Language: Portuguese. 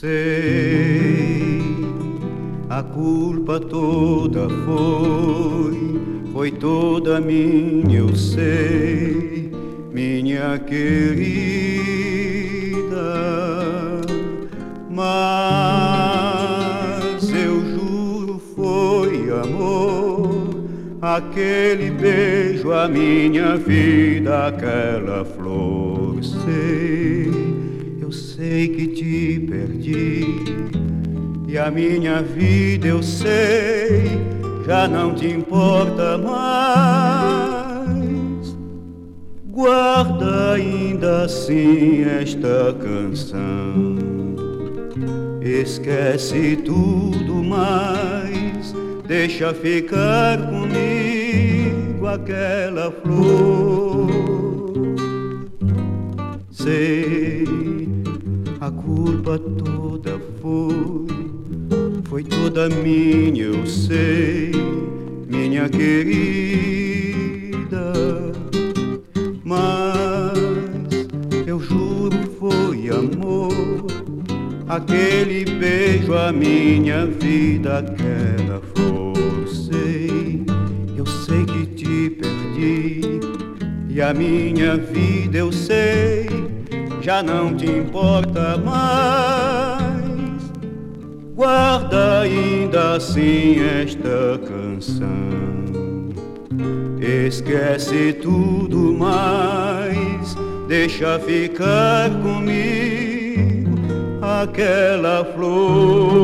Sei, a culpa toda foi, foi toda minha, eu sei, minha querida. Mas eu juro foi amor, aquele beijo, a minha vida, aquela flor. Sei eu sei que te perdi e a minha vida eu sei já não te importa mais. Guarda ainda assim esta canção. Esquece tudo mais, deixa ficar comigo aquela flor. Sei a culpa toda foi, foi toda minha, eu sei, minha querida. Mas eu juro foi amor, aquele beijo, a minha vida, aquela flor. Sei, eu sei que te perdi, e a minha vida eu sei já não te importa mais. Guarda ainda assim esta canção. Esquece tudo mais, deixa ficar comigo aquela flor.